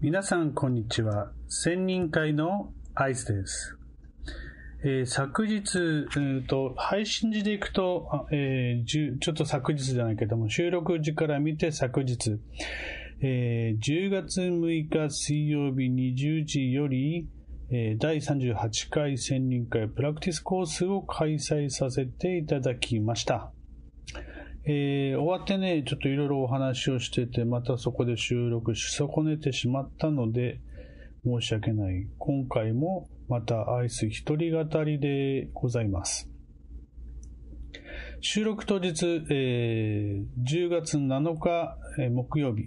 皆さん、こんにちは。千人会のアイスです。えー昨日、うんと、配信時でいくと、えーちょっと昨日じゃないけども、収録時から見て昨日、えー10月6日水曜日20時より、えー第38回千人会プラクティスコースを開催させていただきました。えー終わってね、ちょっといろいろお話をしてて、またそこで収録し損ねてしまったので、申し訳ない。今回もまたアイス一人語りでございます。収録当日、えー10月7日、えー木曜日。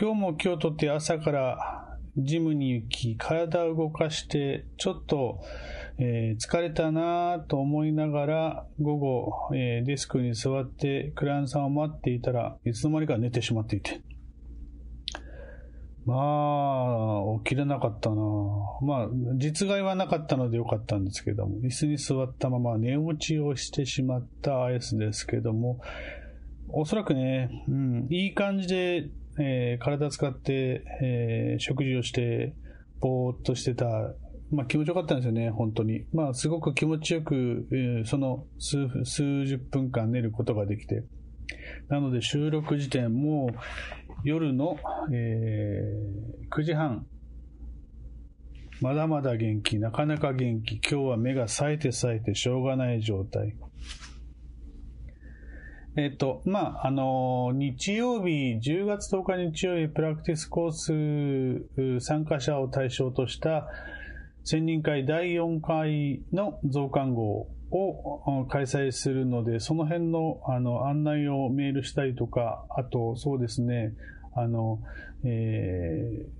今日も今日とって朝からジムに行き、体を動かして、ちょっと、えー疲れたなぁと思いながら、午後、えーデスクに座ってクライアントさんを待っていたらいつの間にか寝てしまっていて。まあ、起きれなかったなまあ、実害はなかったのでよかったんですけども、椅子に座ったまま寝落ちをしてしまったアイスですけども、おそらくね、うん、いい感じで、えー体使って、えー食事をして、ぼーっとしてた、まあ気持ちよかったんですよね、本当に。まあすごく気持ちよく、えーその数数十分間寝ることができて。なので収録時点も夜の、えー9時半。まだまだ元気、なかなか元気。今日は目が冴えて冴えてしょうがない状態。えっと、まあ、あの、日曜日、10月10日日曜日、プラクティスコース参加者を対象とした千人会第4回の増刊号を開催するので、その辺のあの案内をメールしたりとか、あと、そうですね、あの、えー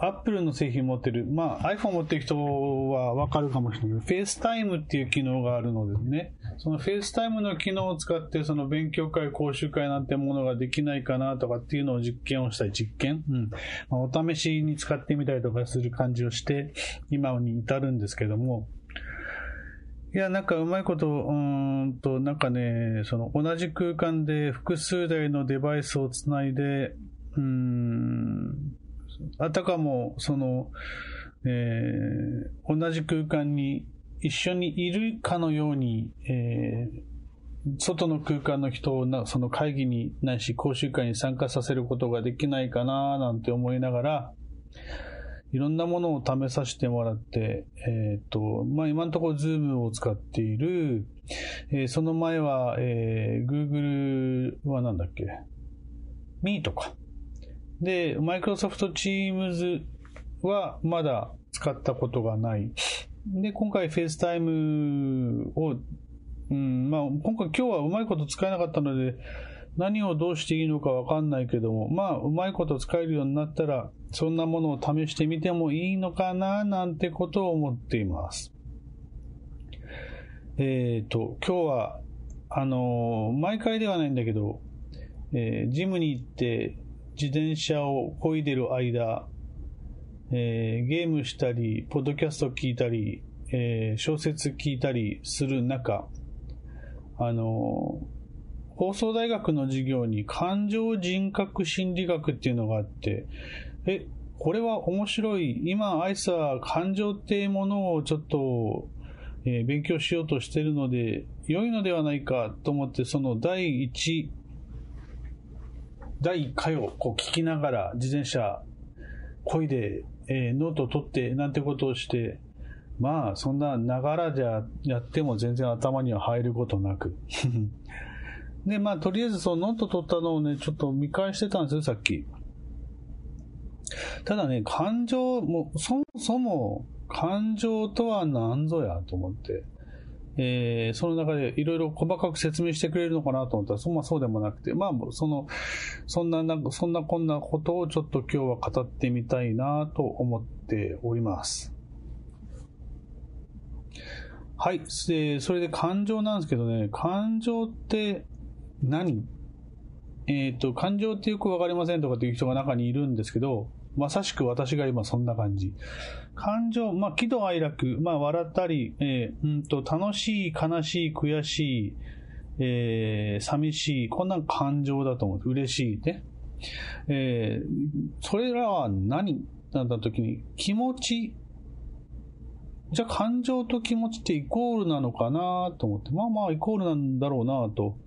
アップルの製品持ってる、まあ iPhone 持ってる人はわかるかもしれない。けど、FaceTime っていう機能があるのでね、その FaceTime の機能を使って、その勉強会、講習会なんてものができないかなとかっていうのを実験をしたり、実験。うん。まあ、お試しに使ってみたりとかする感じをして、今に至るんですけども、いや、なんかうまいこと、うーんと、なんかね、その同じ空間で複数台のデバイスをつないで、うーん、あたかも、その、えー同じ空間に一緒にいるかのように、えー外の空間の人をなその会議にないし講習会に参加させることができないかななんて思いながら、いろんなものを試させてもらって、えっ、と、まあ、今のところ Zoom を使っている、えーその前は、えー Google はなんだっけ？Meet か。で、Microsoft Teams はまだ使ったことがない。で、今回 FaceTime を、うん、まあ、今回今日はうまいこと使えなかったので、何をどうしていいのかわかんないけども、まあ、うまいこと使えるようになったら、そんなものを試してみてもいいのかな、なんてことを思っています。えっ、と、今日は、あのー毎回ではないんだけど、えージムに行って自転車を漕いでる間、えーゲームしたり、ポッドキャスト聞いたり、えー小説聞いたりする中、あのー放送大学の授業に感情人格心理学っていうのがあって、え、これは面白い。今、アイスは感情っていうものをちょっと、えー勉強しようとしてるので、良いのではないかと思って、その第一、第1回をこう聞きながら自転車漕いで、えーノートを取ってなんてことをして、まあそんなながらじゃやっても全然頭には入ることなく。で、まあとりあえずそのノート取ったのをね、ちょっと見返してたんですよ、さっき。ただね、感情、もそもそも感情とは何ぞやと思って。えーその中でいろいろ細かく説明してくれるのかなと思ったら、そ,、まあ、そうでもなくて、まあ、その、そんな、なんか、そんなこんなことをちょっと今日は語ってみたいなと思っております。はい。で、それで感情なんですけどね、感情って何？えっ、と、感情ってよくわかりませんとかっていう人が中にいるんですけど、まさしく私が今そんな感じ。感情、まあ、喜怒哀楽、まあ、笑ったり、えーうんと、楽しい、悲しい、悔しい、えー寂しい、こんな感情だと思う。嬉しいね。えー、それらは何なんだ時に、気持ち、じゃあ感情と気持ちってイコールなのかなと思って、まあまあイコールなんだろうなと、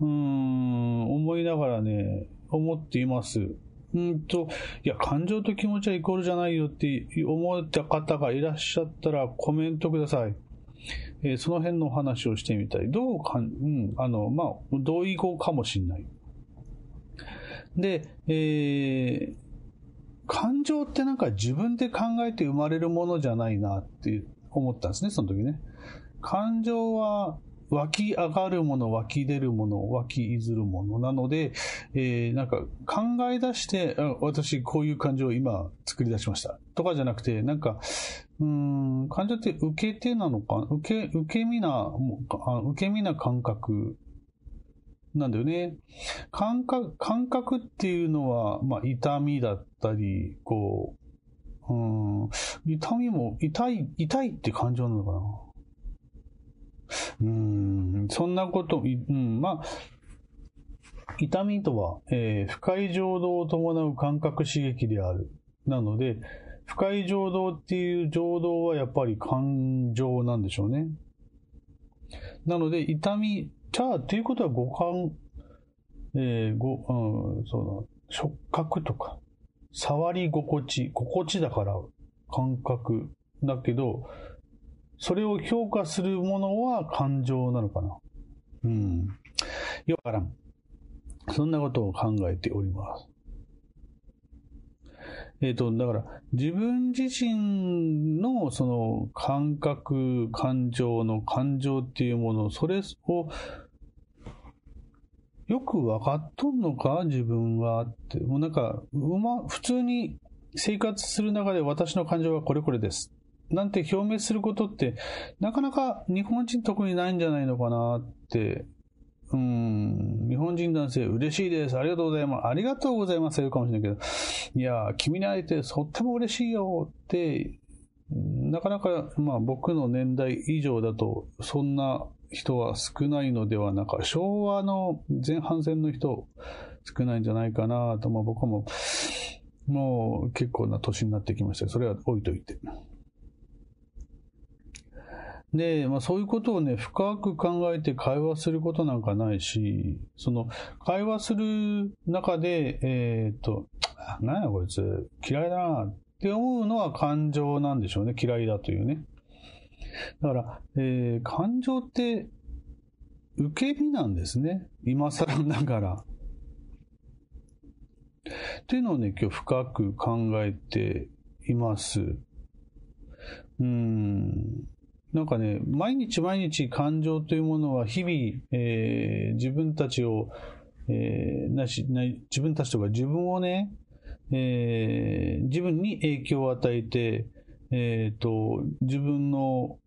うーん、思いながらね、思っています。うんと、いや、感情と気持ちはイコールじゃないよって思った方がいらっしゃったらコメントください。えー、その辺のお話をしてみたい。どうかん、うん、あの、まあ、同意語かもしんない。で、えー、感情ってなんか自分で考えて生まれるものじゃないなって思ったんですね、その時ね。感情は湧き上がるもの、湧き出るもの、湧きいずるものなので、えー、なんか考え出して、私こういう感情を今作り出しましたとかじゃなくて、なんか、うん、感情って受け手なのか、受け、受け身な、受け身な感覚なんだよね。感覚、感覚っていうのは、まあ、痛みだったり、こう、うん、痛みも、痛い、痛いって感情なのかな。うん、そんなこと、うん、まあ、痛みとは、えー、不快情動を伴う感覚刺激である。なので、不快情動っていう情動はやっぱり感情なんでしょうね。なので、痛み、じゃあ、ということは五感、えー、ご、うん、その、触覚とか、触り心地、心地だから感覚だけど、それを評価するものは感情なのかな？うん。よくわからん。そんなことを考えております。えっ、ー、と、だから、自分自身のその感覚、感情の感情っていうもの、それをよく分かっとんのか？自分はって。もうなんか、うま、普通に生活する中で私の感情はこれこれです。なんて表明することって、なかなか日本人特にないんじゃないのかなって、うん、日本人男性嬉しいです。ありがとうございます。ありがとうございます。言うかもしれないけど、いや、君に会えてとっても嬉しいよって、なかなか、まあ僕の年代以上だと、そんな人は少ないのではなく、昭和の前半戦の人少ないんじゃないかなと、まあ僕も、もう結構な年になってきました。それは置いといて。で、まあそういうことをね、深く考えて会話することなんかないし、その、会話する中で、えっ、と、なんやこいつ、嫌いだなって思うのは感情なんでしょうね。嫌いだというね。だから、えー、感情って、受け身なんですね。今更ながら。っていうのをね、今日深く考えています。うん。なんかね、毎日毎日感情というものは日々、えー、自分たちを、えー、なしな、自分たちとか自分をね、えー、自分に影響を与えて、え、ー、と、自分の、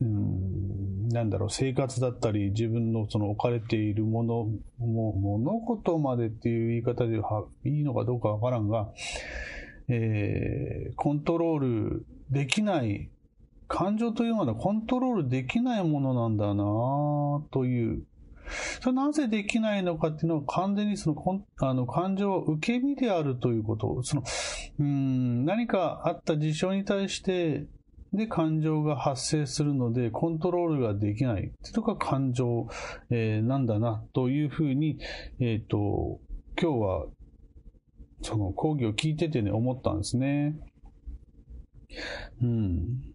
うん、なんだろう、生活だったり、自分のその置かれているもの、も物事までっていう言い方ではいいのかどうかわからんが、えー、コントロールできない感情というのはコントロールできないものなんだなという。それなぜできないのかっていうのは完全にそのあの感情は受け身であるということ。そのうん何かあった事象に対してで感情が発生するのでコントロールができないっていうのが感情、えー、なんだなというふうに、えっ、ー、と今日はその講義を聞いててね思ったんですね。うん。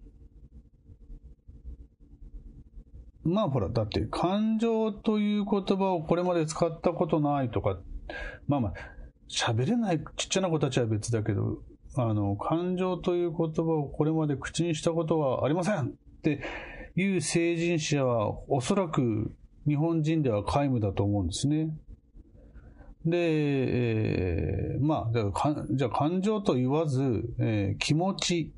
まあほら、だって感情という言葉をこれまで使ったことないとか、まあまあ、喋れないちっちゃな子たちは別だけど、あの、感情という言葉をこれまで口にしたことはありませんっていう成人者はおそらく日本人では皆無だと思うんですね。で、えー、まあ、じゃあ感情と言わず、えー、気持ち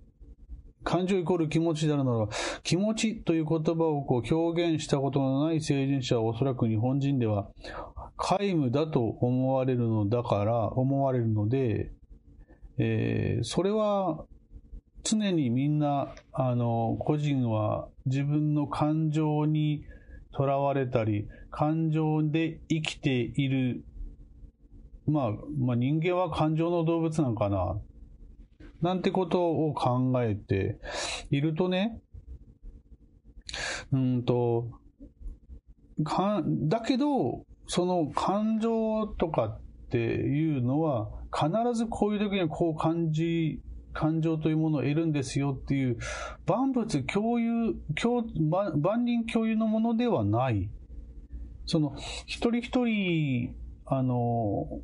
感情イコール気持ちであるなら、気持ちという言葉をこう表現したことのない成人者はおそらく日本人では皆無だと思われるのだから、思われるので、えー、それは常にみんな、あの、個人は自分の感情にとらわれたり、感情で生きている。まあ、まあ人間は感情の動物なんかな、なんてことを考えているとね、うんと、かんだけど、その感情とかっていうのは、必ずこういう時にはこう感じ、感情というものを得るんですよっていう、万物共有、共万人共有のものではない。その、一人一人、あの、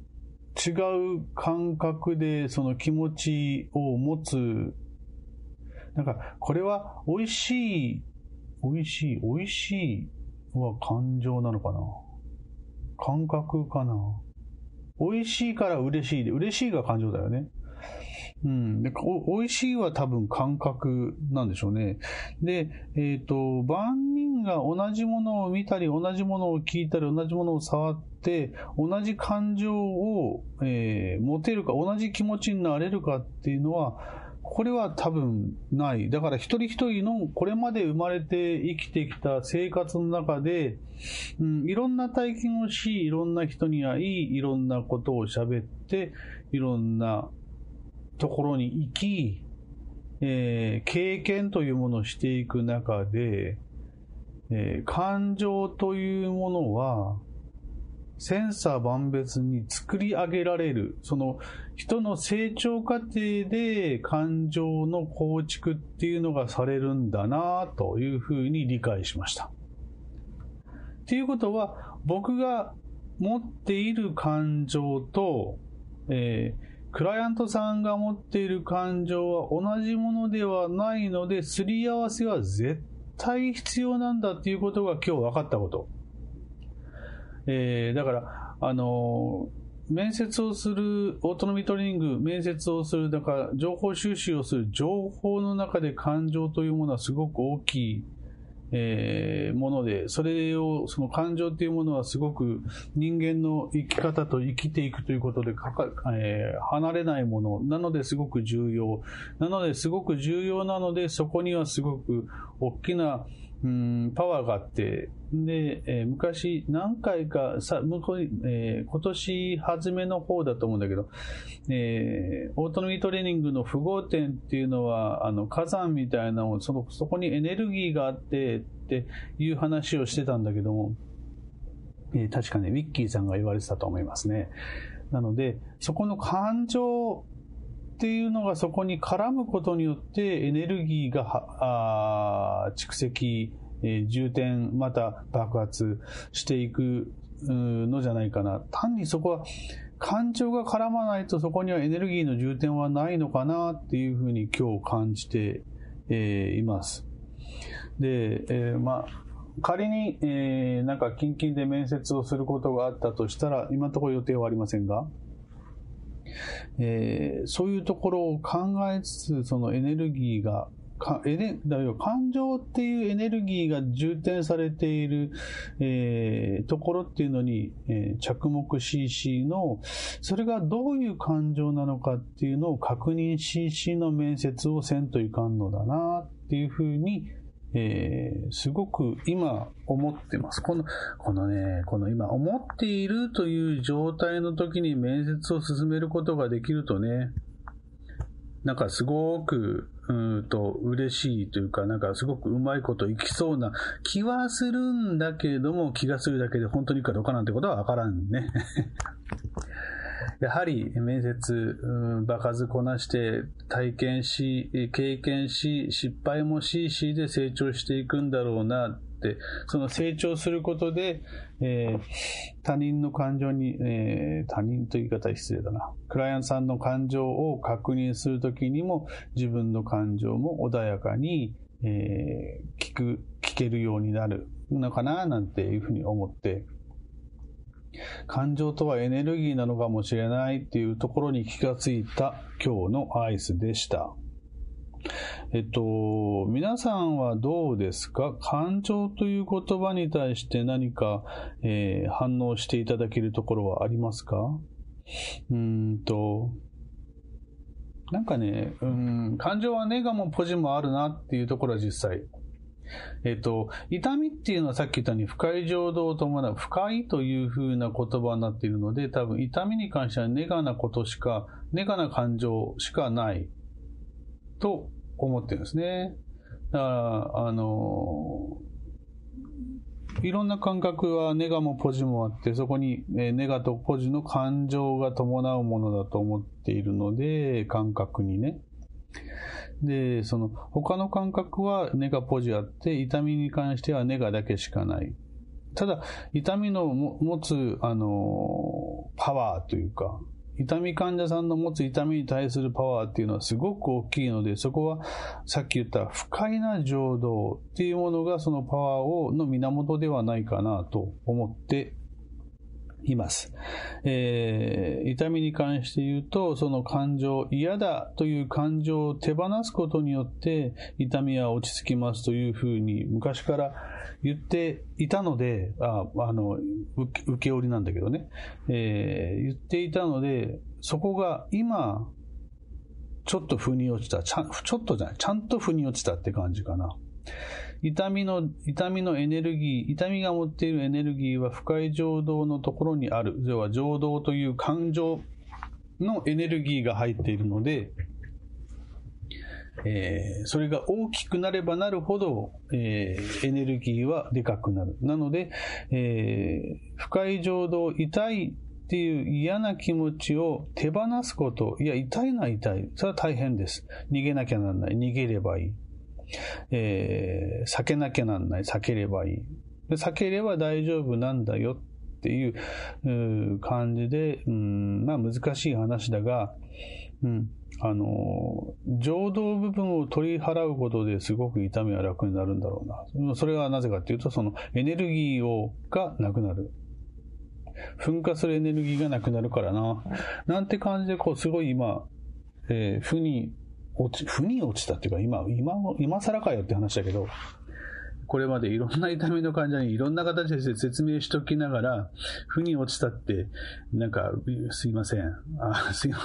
違う感覚でその気持ちを持つ。なんか、これは美味しい、美味しい、美味しいは感情なのかな？感覚かな？美味しいから嬉しいで、嬉しいが感情だよね。うん。で、お美味しいは多分感覚なんでしょうね。で、えっ、ー、と、万人が同じものを見たり、同じものを聞いたり、同じものを触って、同じ感情を、えー、持てるか、同じ気持ちになれるかっていうのは、これは多分ない。だから一人一人のこれまで生まれて生きてきた生活の中で、うん、いろんな体験をし、いろんな人に会い、いろんなことを喋って、いろんなところに行き、えー、経験というものをしていく中で、えー、感情というものは、千差万別に作り上げられる、その人の成長過程で感情の構築っていうのがされるんだなというふうに理解しました。っていうことは、僕が持っている感情と、えー、クライアントさんが持っている感情は同じものではないので、すり合わせは絶対必要なんだっていうことが今日分かったこと。えー、だから、あのー、面接をする、オートノミートレーニング、面接をする、だから、情報収集をする、情報の中で感情というものはすごく大きいえー、もので、それを、その感情っていうものはすごく人間の生き方と生きていくということでかか、えー、離れないものなのですごく重要。なのですごく重要なので、そこにはすごく大きな、うん、パワーがあって、で、えー、昔何回かさ、向こうに、えー、今年初めの方だと思うんだけど、えー、オートノミートレーニングの符号点っていうのは、あの、火山みたいなのその、そこにエネルギーがあってっていう話をしてたんだけども、えー、確かね、ウィッキーさんが言われてたと思いますね。なので、そこの感情っていうのがそこに絡むことによってエネルギーが蓄積、えー、充填、また爆発していくのじゃないかな。単にそこは感情が絡まないとそこにはエネルギーの充填はないのかなっていうふうに今日感じて、えー、います。で、えー、まあ、仮に、えー、なんか近々で面接をすることがあったとしたら、今のところ予定はありませんが、えー、そういうところを考えつつ、そのエネルギーが、かエネだ感情っていうエネルギーが充填されている、えー、ところっていうのに、えー、着目 CC の、それがどういう感情なのかっていうのを確認 CC の面接をせんといかんのだなっていうふうに、えー、すごく今思ってます。この、このね、この今思っているという状態の時に面接を進めることができるとね、なんかすごく、うんと嬉しいというか、なんかすごくうまいこといきそうな気はするんだけれども、気がするだけで本当にいくかどうかなんてことはわからんね。やはり面接、うん、場数こなして体験し、経験し、失敗もししで成長していくんだろうなって、その成長することで、えー、他人の感情に、えー、他人という言い方失礼だな。クライアントさんの感情を確認するときにも自分の感情も穏やかに、えー、聞く、聞けるようになるのかななんていうふうに思って、感情とはエネルギーなのかもしれないっていうところに気がついた今日のアイスでした。えっと、皆さんはどうですか？感情という言葉に対して何か、えー、反応していただけるところはありますか？うんと、なんかね、うん、感情はネガもポジもあるなっていうところは実際。えっと、痛みっていうのはさっき言ったように不快情動を伴う不快という風な言葉になっているので、多分痛みに関してはネガなことしか、ネガな感情しかないと思ってるんですね。だから、あの、いろんな感覚はネガもポジもあって、そこにネガとポジの感情が伴うものだと思っているので、感覚にね。で、その他の感覚はネガポジあって、痛みに関してはネガだけしかない。ただ、痛みの持つ、あの、パワーというか、痛み患者さんの持つ痛みに対するパワーっていうのはすごく大きいので、そこはさっき言った不快な情動っていうものがそのパワーをの源ではないかなと思っています。えー、痛みに関して言うと、その感情、嫌だという感情を手放すことによって痛みは落ち着きますというふうに昔から言っていたので、ああの受け、受け売りなんだけどね、えー、言っていたので、そこが今、ちょっと腑に落ちた。ちゃちょっとじゃない。ちゃんと腑に落ちたって感じかな。痛みの、痛みのエネルギー、痛みが持っているエネルギーは不快情動のところにある。要は情動という感情のエネルギーが入っているので、えー、それが大きくなればなるほど、えー、エネルギーはでかくなる。なので、えー、不快情動、痛いっていう嫌な気持ちを手放すこと。いや、痛いのは痛い。それは大変です。逃げなきゃならない。逃げればいい。えー、避けなきゃなんない、避ければいい。避ければ大丈夫なんだよっていう感じで、うん、まあ難しい話だが、うん、あの、情動部分を取り払うことですごく痛みは楽になるんだろうな。それはなぜかっていうと、そのエネルギーをがなくなる。噴火するエネルギーがなくなるからな。なんて感じで、こう、すごい今、えー、負に落ち、負に落ちたっていうか、今、今、今更かよって話だけど、これまでいろんな痛みの患者にいろんな形で説明しときながら、負に落ちたって、なんか、すいません。あ、すいま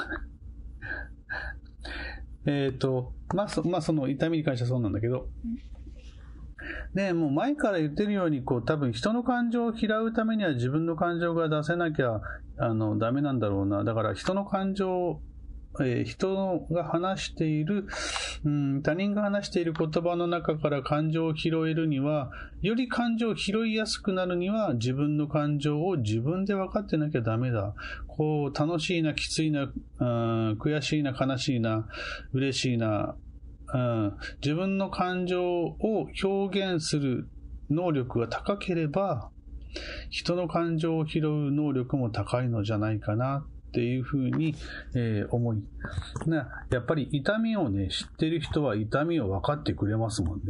せん。えっと、まあ、そ、まあ、その痛みに関してはそうなんだけど、で、もう前から言ってるように、こう、多分人の感情を嫌うためには自分の感情が出せなきゃ、あの、ダメなんだろうな。だから人の感情えー、人が話している、うん、他人が話している言葉の中から感情を拾えるには、より感情を拾いやすくなるには、自分の感情を自分で分かってなきゃダメだ。こう、楽しいな、きついな、うん、悔しいな、悲しいな、嬉しいな、うん、自分の感情を表現する能力が高ければ、人の感情を拾う能力も高いのじゃないかなっていうふうに、えー、思い。な、やっぱり痛みをね、知ってる人は痛みを分かってくれますもんね。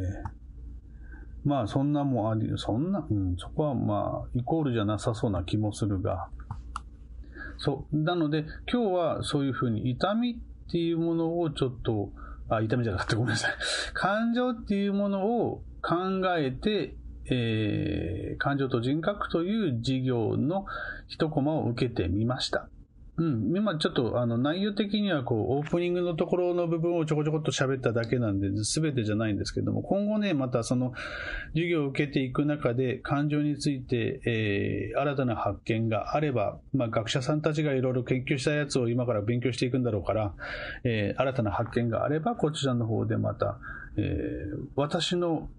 まあそんなもんあり、そんな、うん、そこはまあイコールじゃなさそうな気もするが。そう。なので今日はそういうふうに痛みっていうものをちょっと、あ、痛みじゃなかった。ごめんなさい。感情っていうものを考えて、えー、感情と人格という授業の一コマを受けてみました。うん、今ちょっとあの内容的にはこうオープニングのところの部分をちょこちょこっと喋っただけなんで全てじゃないんですけども今後ねまたその授業を受けていく中で感情について、えー、新たな発見があれば、まあ、学者さんたちがいろいろ研究したやつを今から勉強していくんだろうから、えー、新たな発見があればこちらの方でまた、えー、私の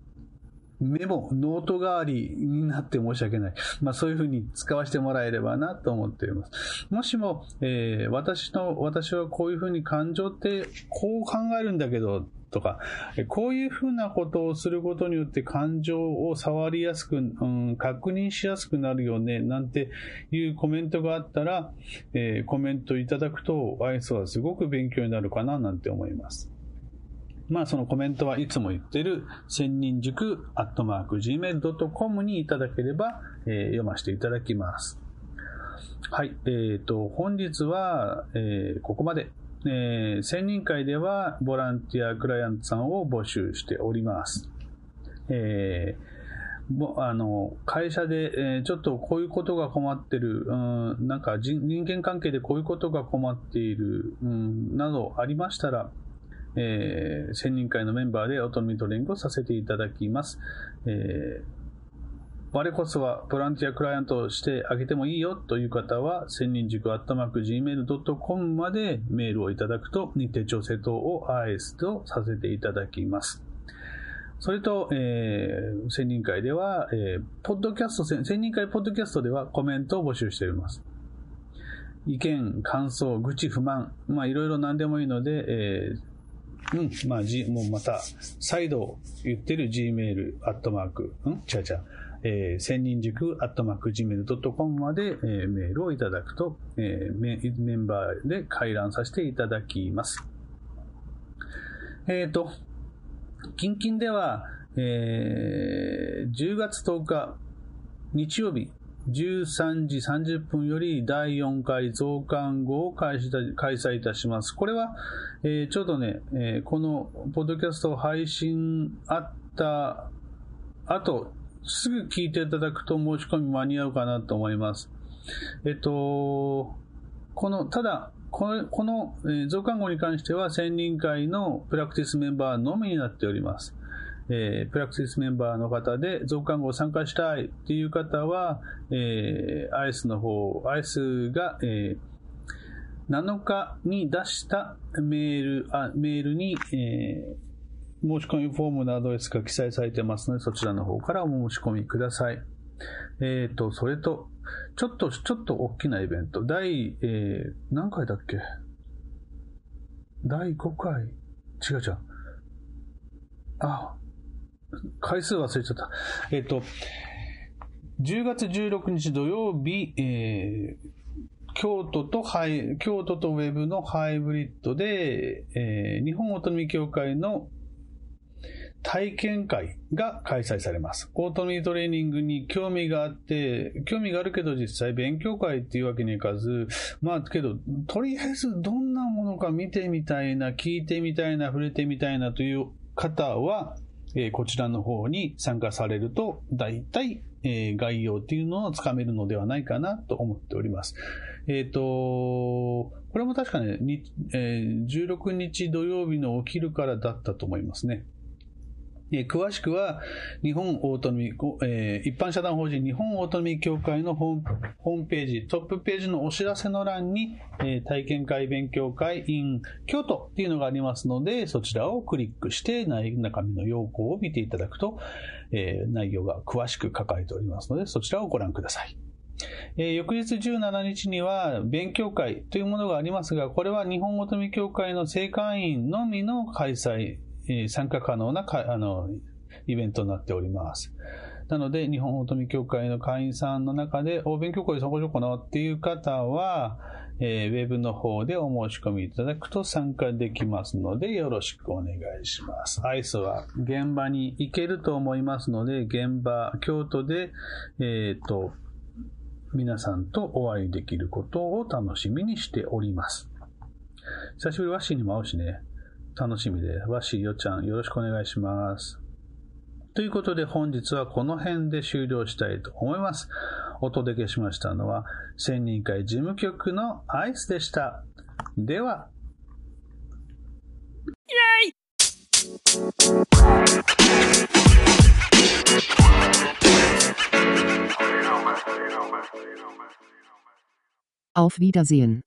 メモ、ノート代わりになって申し訳ない。まあそういうふうに使わせてもらえればなと思っています。もしも、えー、私の、私はこういうふうに感情ってこう考えるんだけど、とか、こういうふうなことをすることによって感情を触りやすく、うん、確認しやすくなるよね、なんていうコメントがあったら、えー、コメントいただくと、アイスはすごく勉強になるかな、なんて思います。まあそのコメントはいつも言ってる千人塾アットマーク gmail.com にいただければ、えー、読ませていただきます。はい。えっ、ー、と、本日は、えー、ここまで。えー、専任会ではボランティアクライアントさんを募集しております。えー、もあの会社で、えー、ちょっとこういうことが困ってる、うん、なんか人間関係でこういうことが困っている、うん、などありましたら、えー、専任会のメンバーでオートノミートレーニングをさせていただきます。えー我こそはボランティアクライアントをしてあげてもいいよという方は、千人塾アットマーク gmail.com までメールをいただくと、日程調整等を RS とさせていただきます。それと、えー、専任会では、えー、ポッドキャスト、専任会ポッドキャストではコメントを募集しております。意見、感想、愚痴、不満、まあいろいろ何でもいいので、えー、うん、まあ、G、もうまた、再度言ってる Gmail、アットマーク、うん？ちゃちゃ、えー、千人塾、アットマーク、gmail.com まで、えー、メールをいただくと、えーメ、メンバーで回覧させていただきます。えっ、ー、と、近々では、えー、10月10日、日曜日、13時30分より第4回増刊号を開催いたします。これは、えー、ちょうどね、えー、このポッドキャスト配信あった後、すぐ聞いていただくと申し込み間に合うかなと思います。えっと、この、ただ、この、この、増刊号に関しては、専任会のプラクティスメンバーのみになっております。えー、プラクティスメンバーの方で増刊号参加したいっていう方は、えー、アイスの方、アイスが、えー、7日に出したメール、あメールに、えー申し込みフォームのアドレスが記載されてますので、そちらの方からお申し込みください。えっ、と、それと、ちょっと、ちょっと大きなイベント。第、えー、何回だっけ？第5回？違う違う。あ、回数忘れちゃった。えっ、と、10月16日土曜日、えー、京都とハイ、京都とウェブのハイブリッドで、えー、日本オートノミ協会の体験会が開催されます。オートミートレーニングに興味があって、興味があるけど実際勉強会っていうわけにいかず、まあけど、とりあえずどんなものか見てみたいな、聞いてみたいな、触れてみたいなという方は、えー、こちらの方に参加されると、大体、えー、概要っていうのをつかめるのではないかなと思っております。えっ、ー、と、これも確かね、えー、16日土曜日のお昼からだったと思いますね。え詳しくは、日本オートミ、えー、一般社団法人日本オートミ協会のホームページ、トップページのお知らせの欄に、えー、体験会勉強会 in 京都っていうのがありますので、そちらをクリックして中身の要項を見ていただくと、えー、内容が詳しく書かれておりますので、そちらをご覧ください。えー、翌日17日には勉強会というものがありますが、これは日本オートミ協会の正会員のみの開催え参加可能なかあのイベントになっております。なので、日本オートミ協会の会員さんの中で、お勉強会参加しようかなっていう方は、えー、ウェブの方でお申し込みいただくと参加できますので、よろしくお願いします。アイスは現場に行けると思いますので、現場、京都で、えっ、ー、と、皆さんとお会いできることを楽しみにしております。久しぶりワッシーにも会うしね。楽しみで、わしよちゃんよろしくお願いします。ということで本日はこの辺で終了したいと思います。お届けしましたのは、千人会事務局のアイスでした。では。イェイ Auf Wiedersehen.